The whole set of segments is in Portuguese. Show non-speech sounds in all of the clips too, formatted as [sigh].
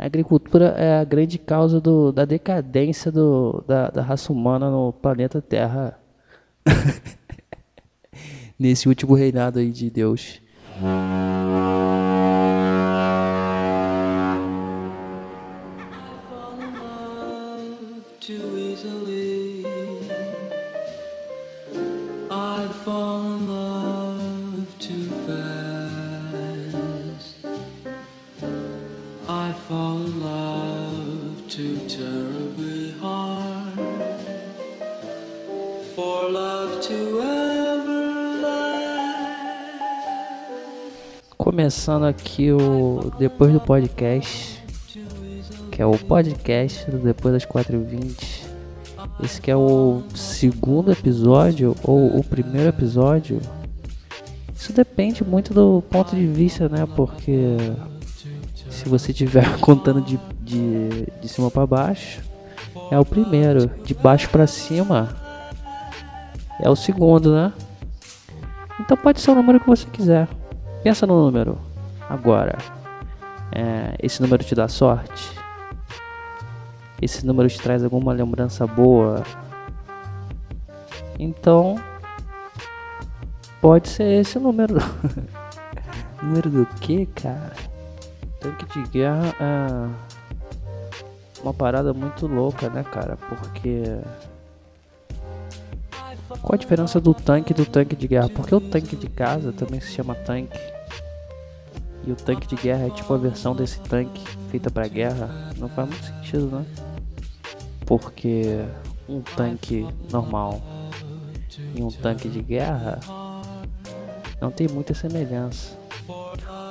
A agricultura é a grande causa do, da decadência do, da, da raça humana no planeta Terra. [laughs] Nesse último reinado aí de Deus. I'd fall in love Começando aqui o Depois do Podcast, que é o podcast do Depois das 4h20. Esse que é o segundo episódio ou o primeiro episódio. Isso depende muito do ponto de vista, né? Porque se você estiver [laughs] contando de, de, de cima para baixo, é o primeiro. De baixo para cima, é o segundo, né? Então pode ser o número que você quiser. Pensa no número. Agora. É, esse número te dá sorte? Esse número te traz alguma lembrança boa? Então. Pode ser esse o número. [laughs] número do que, cara? Tanque de guerra é. Uma parada muito louca, né, cara? Porque. Qual a diferença do tanque e do tanque de guerra? Porque o tanque de casa também se chama tanque. E o tanque de guerra é tipo a versão desse tanque feita pra guerra. Não faz muito sentido, né? Porque um tanque normal e um tanque de guerra não tem muita semelhança.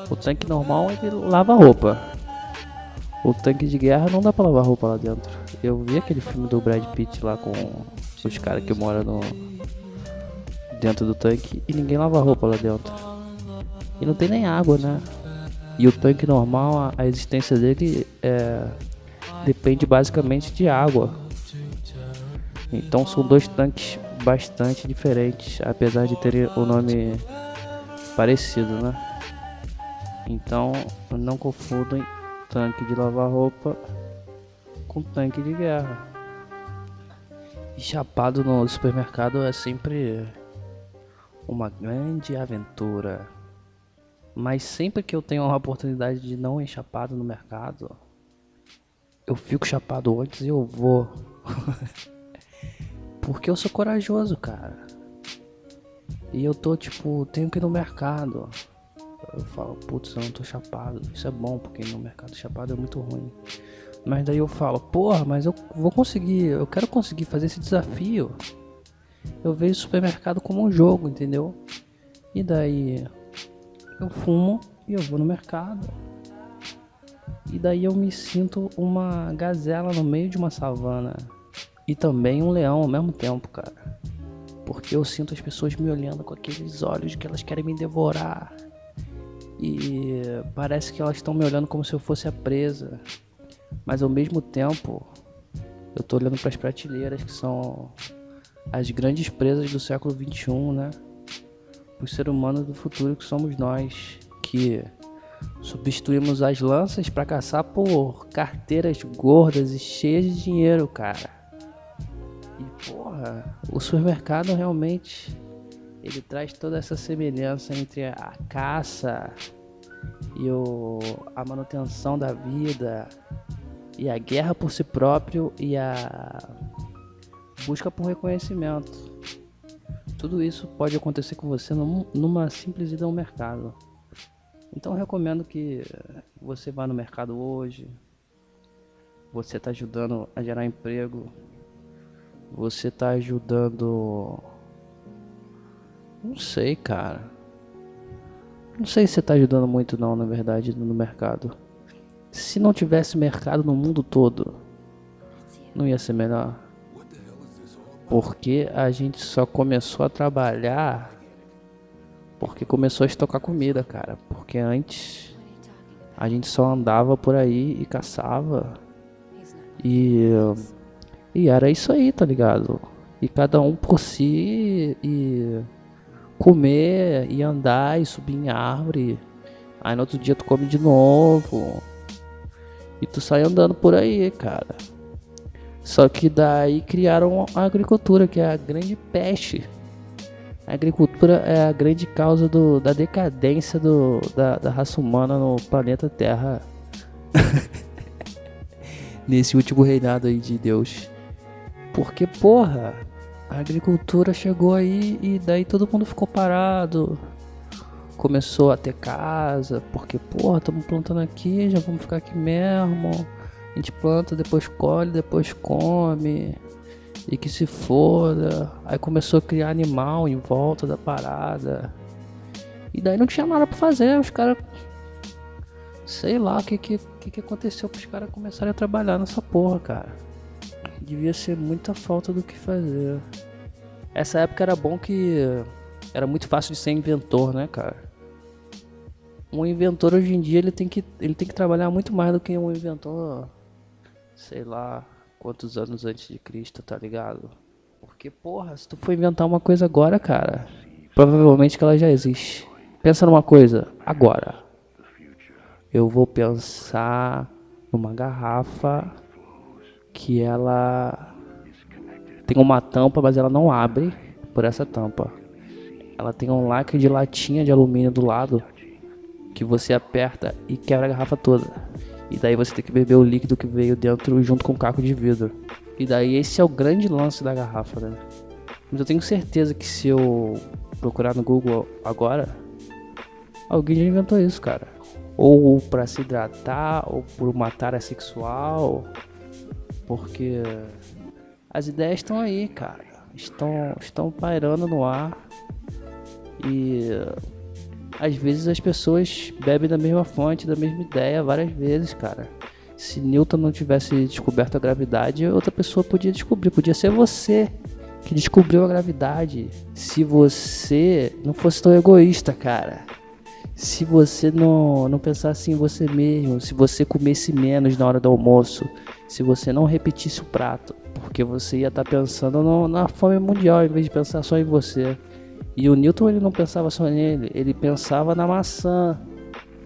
O tanque normal ele lava roupa. O tanque de guerra não dá pra lavar roupa lá dentro. Eu vi aquele filme do Brad Pitt lá com os caras que moram no dentro do tanque e ninguém lava roupa lá dentro. E não tem nem água, né? E o tanque normal, a, a existência dele é, depende basicamente de água. Então são dois tanques bastante diferentes, apesar de terem o nome parecido, né? Então não confundem tanque de lavar roupa com tanque de guerra. Chapado no supermercado é sempre uma grande aventura. Mas sempre que eu tenho a oportunidade de não ir chapado no mercado, eu fico chapado antes e eu vou. [laughs] Porque eu sou corajoso, cara. E eu tô tipo, tenho que ir no mercado. Eu falo, putz, eu não tô chapado. Isso é bom, porque no mercado chapado é muito ruim. Mas daí eu falo, porra, mas eu vou conseguir, eu quero conseguir fazer esse desafio. Eu vejo o supermercado como um jogo, entendeu? E daí eu fumo e eu vou no mercado. E daí eu me sinto uma gazela no meio de uma savana. E também um leão ao mesmo tempo, cara. Porque eu sinto as pessoas me olhando com aqueles olhos que elas querem me devorar. E parece que elas estão me olhando como se eu fosse a presa. Mas ao mesmo tempo, eu tô olhando para as prateleiras que são as grandes presas do século 21, né? Os seres humanos do futuro que somos nós, que substituímos as lanças para caçar por carteiras gordas e cheias de dinheiro, cara. E porra, o supermercado realmente ele traz toda essa semelhança entre a caça e o, a manutenção da vida e a guerra por si próprio e a busca por reconhecimento. Tudo isso pode acontecer com você num, numa simples ida ao mercado. Então recomendo que você vá no mercado hoje. Você está ajudando a gerar emprego. Você está ajudando. Não sei, cara. Não sei se você está ajudando muito não, na verdade, no mercado. Se não tivesse mercado no mundo todo, não ia ser melhor. Porque a gente só começou a trabalhar porque começou a estocar comida, cara. Porque antes a gente só andava por aí e caçava. E e era isso aí, tá ligado? E cada um por si e comer e andar e subir em árvore. Aí no outro dia tu come de novo. E tu sai andando por aí, cara. Só que daí criaram a agricultura, que é a grande peste. A agricultura é a grande causa do, da decadência do, da, da raça humana no planeta Terra. [laughs] Nesse último reinado aí de Deus. Porque, porra, a agricultura chegou aí e daí todo mundo ficou parado. Começou a ter casa, porque, porra, estamos plantando aqui, já vamos ficar aqui mesmo. A gente planta, depois colhe, depois come. E que se foda. Aí começou a criar animal em volta da parada. E daí não tinha nada pra fazer, os caras. Sei lá o que, que, que aconteceu para os caras começarem a trabalhar nessa porra, cara. Devia ser muita falta do que fazer. Essa época era bom que era muito fácil de ser inventor, né, cara? Um inventor hoje em dia ele tem que, ele tem que trabalhar muito mais do que um inventor sei lá quantos anos antes de Cristo, tá ligado? Porque, porra, se tu for inventar uma coisa agora, cara, provavelmente que ela já existe. Pensa numa coisa, agora. Eu vou pensar numa garrafa que ela tem uma tampa, mas ela não abre por essa tampa. Ela tem um lacre de latinha de alumínio do lado que você aperta e quebra a garrafa toda. E daí você tem que beber o líquido que veio dentro junto com o caco de vidro. E daí esse é o grande lance da garrafa, né? Mas eu tenho certeza que se eu procurar no Google agora, alguém já inventou isso, cara. Ou para se hidratar, ou por uma tara sexual. Porque as ideias estão aí, cara. Estão, estão pairando no ar. E às vezes as pessoas bebem da mesma fonte, da mesma ideia várias vezes, cara. Se Newton não tivesse descoberto a gravidade, outra pessoa podia descobrir. Podia ser você que descobriu a gravidade. Se você não fosse tão egoísta, cara. Se você não, não pensasse em você mesmo, se você comesse menos na hora do almoço, se você não repetisse o prato, porque você ia estar tá pensando no, na fome mundial em vez de pensar só em você. E o Newton ele não pensava só nele, ele pensava na maçã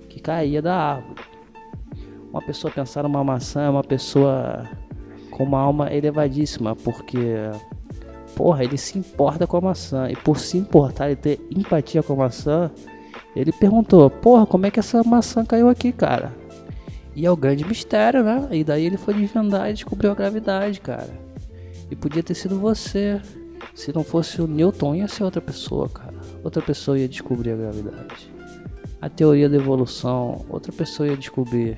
que caía da árvore. Uma pessoa pensar numa maçã é uma pessoa com uma alma elevadíssima, porque porra, ele se importa com a maçã e por se importar e ter empatia com a maçã, ele perguntou: "Porra, como é que essa maçã caiu aqui, cara?" E é o grande mistério, né? E daí ele foi desvendar e descobriu a gravidade, cara. E podia ter sido você. Se não fosse o Newton, ia ser outra pessoa, cara. Outra pessoa ia descobrir a gravidade. A teoria da evolução, outra pessoa ia descobrir.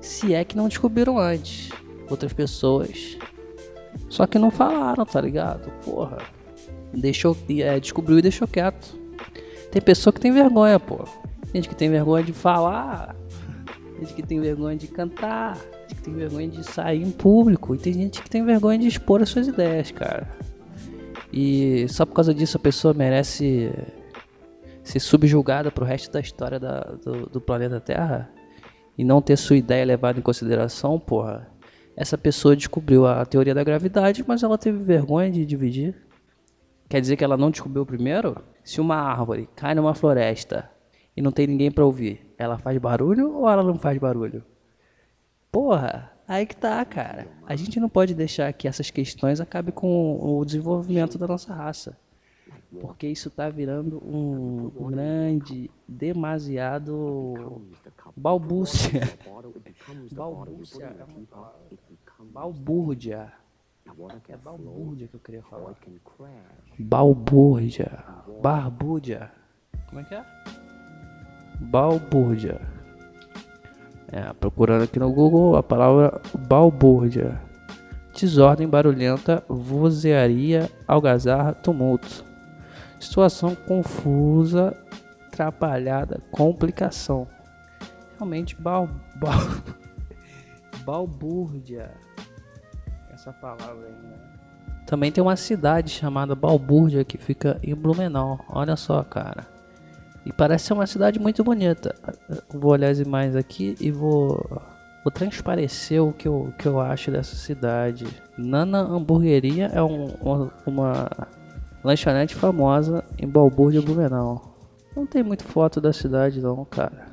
Se é que não descobriram antes. Outras pessoas. Só que não falaram, tá ligado? Porra. Deixou, é, descobriu e deixou quieto. Tem pessoa que tem vergonha, pô. Gente que tem vergonha de falar. Gente que tem vergonha de cantar. Gente que tem vergonha de sair em público. E tem gente que tem vergonha de expor as suas ideias, cara. E só por causa disso a pessoa merece ser subjugada pro resto da história da, do, do, planeta Terra e não ter sua ideia levada em consideração, porra. Essa pessoa descobriu a teoria da gravidade, mas ela teve vergonha de dividir. Quer dizer que ela não descobriu primeiro? Se uma árvore cai numa floresta e não tem ninguém para ouvir, ela faz barulho ou ela não faz barulho? Porra, Aí que tá, cara. A gente não pode deixar que essas questões acabem com o desenvolvimento da nossa raça. Porque isso tá virando um grande, demasiado balbúcia. balbúcia é balbúrdia. É balbúrdia que eu queria falar. Balbúrdia. Barbúrdia. Como é que é? Balbúrdia. É, procurando aqui no Google a palavra balbúrdia. Desordem barulhenta, vozearia, algazarra, tumulto. Situação confusa, atrapalhada, complicação. Realmente bal, bal, [laughs] balbúrdia. Essa palavra aí, né? Também tem uma cidade chamada Balbúrdia que fica em Blumenau. Olha só, cara. E parece ser uma cidade muito bonita. Vou olhar as imagens aqui e vou, vou transparecer o que eu, que eu acho dessa cidade. Nana Hamburgueria é um, uma, uma lanchonete famosa em Balbúrdia, Blumenau. Não tem muito foto da cidade não, cara.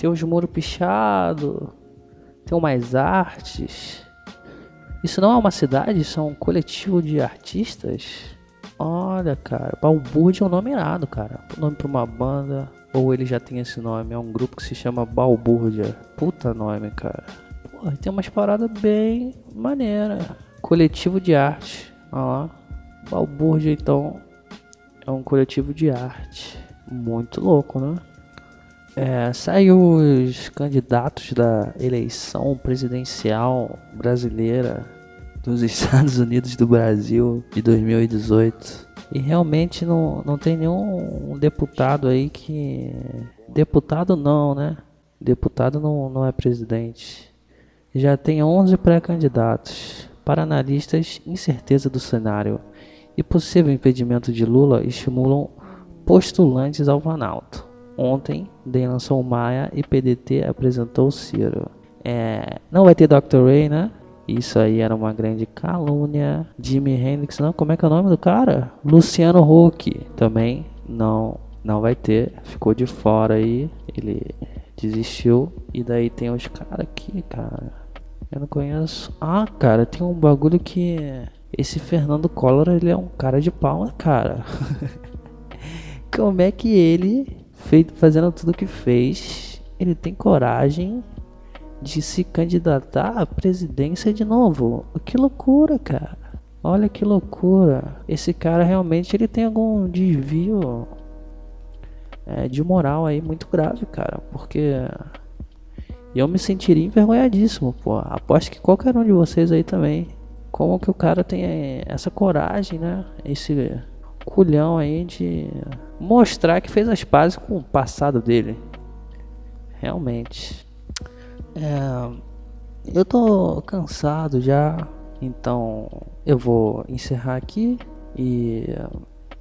Tem uns muros pichados. Tem mais artes. Isso não é uma cidade, isso é um coletivo de artistas. Olha, cara, Balbúrdia é um nome irado, cara. O nome pra uma banda. Ou ele já tem esse nome. É um grupo que se chama Balbúrdia. Puta nome, cara. Porra, tem umas paradas bem maneiras. Coletivo de arte. Olha lá. Balbúrdia, então, é um coletivo de arte. Muito louco, né? É, saiu os candidatos da eleição presidencial brasileira dos Estados Unidos do Brasil de 2018. E realmente não, não tem nenhum deputado aí que. Deputado não, né? Deputado não, não é presidente. Já tem 11 pré-candidatos. Para analistas, incerteza do cenário e possível impedimento de Lula estimulam postulantes ao Planalto. Ontem, DEM lançou Maia e PDT apresentou Ciro. É, não vai ter Dr. Ray, né? Isso aí era uma grande calúnia. Jimi Hendrix, não, como é que é o nome do cara? Luciano Huck também não, não vai ter. Ficou de fora aí. Ele desistiu. E daí tem os caras aqui, cara. Eu não conheço. Ah, cara, tem um bagulho que esse Fernando Collor, ele é um cara de pau, né, cara. [laughs] como é que ele, feito fazendo tudo que fez, ele tem coragem de se candidatar à presidência de novo. Que loucura, cara. Olha que loucura. Esse cara realmente ele tem algum desvio é, de moral aí muito grave, cara. Porque eu me sentiria envergonhadíssimo, pô. Aposto que qualquer um de vocês aí também. Como que o cara tem essa coragem, né? Esse culhão aí de mostrar que fez as pazes com o passado dele. Realmente. É, eu tô cansado já, então eu vou encerrar aqui e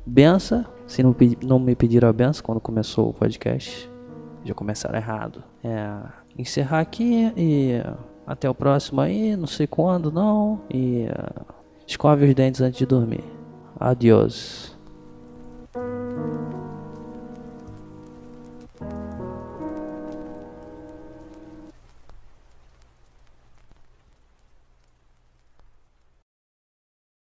benção. Se não, não me pediram a benção quando começou o podcast, já começaram errado. É, encerrar aqui e até o próximo aí, não sei quando não. E escove os dentes antes de dormir. Adiós.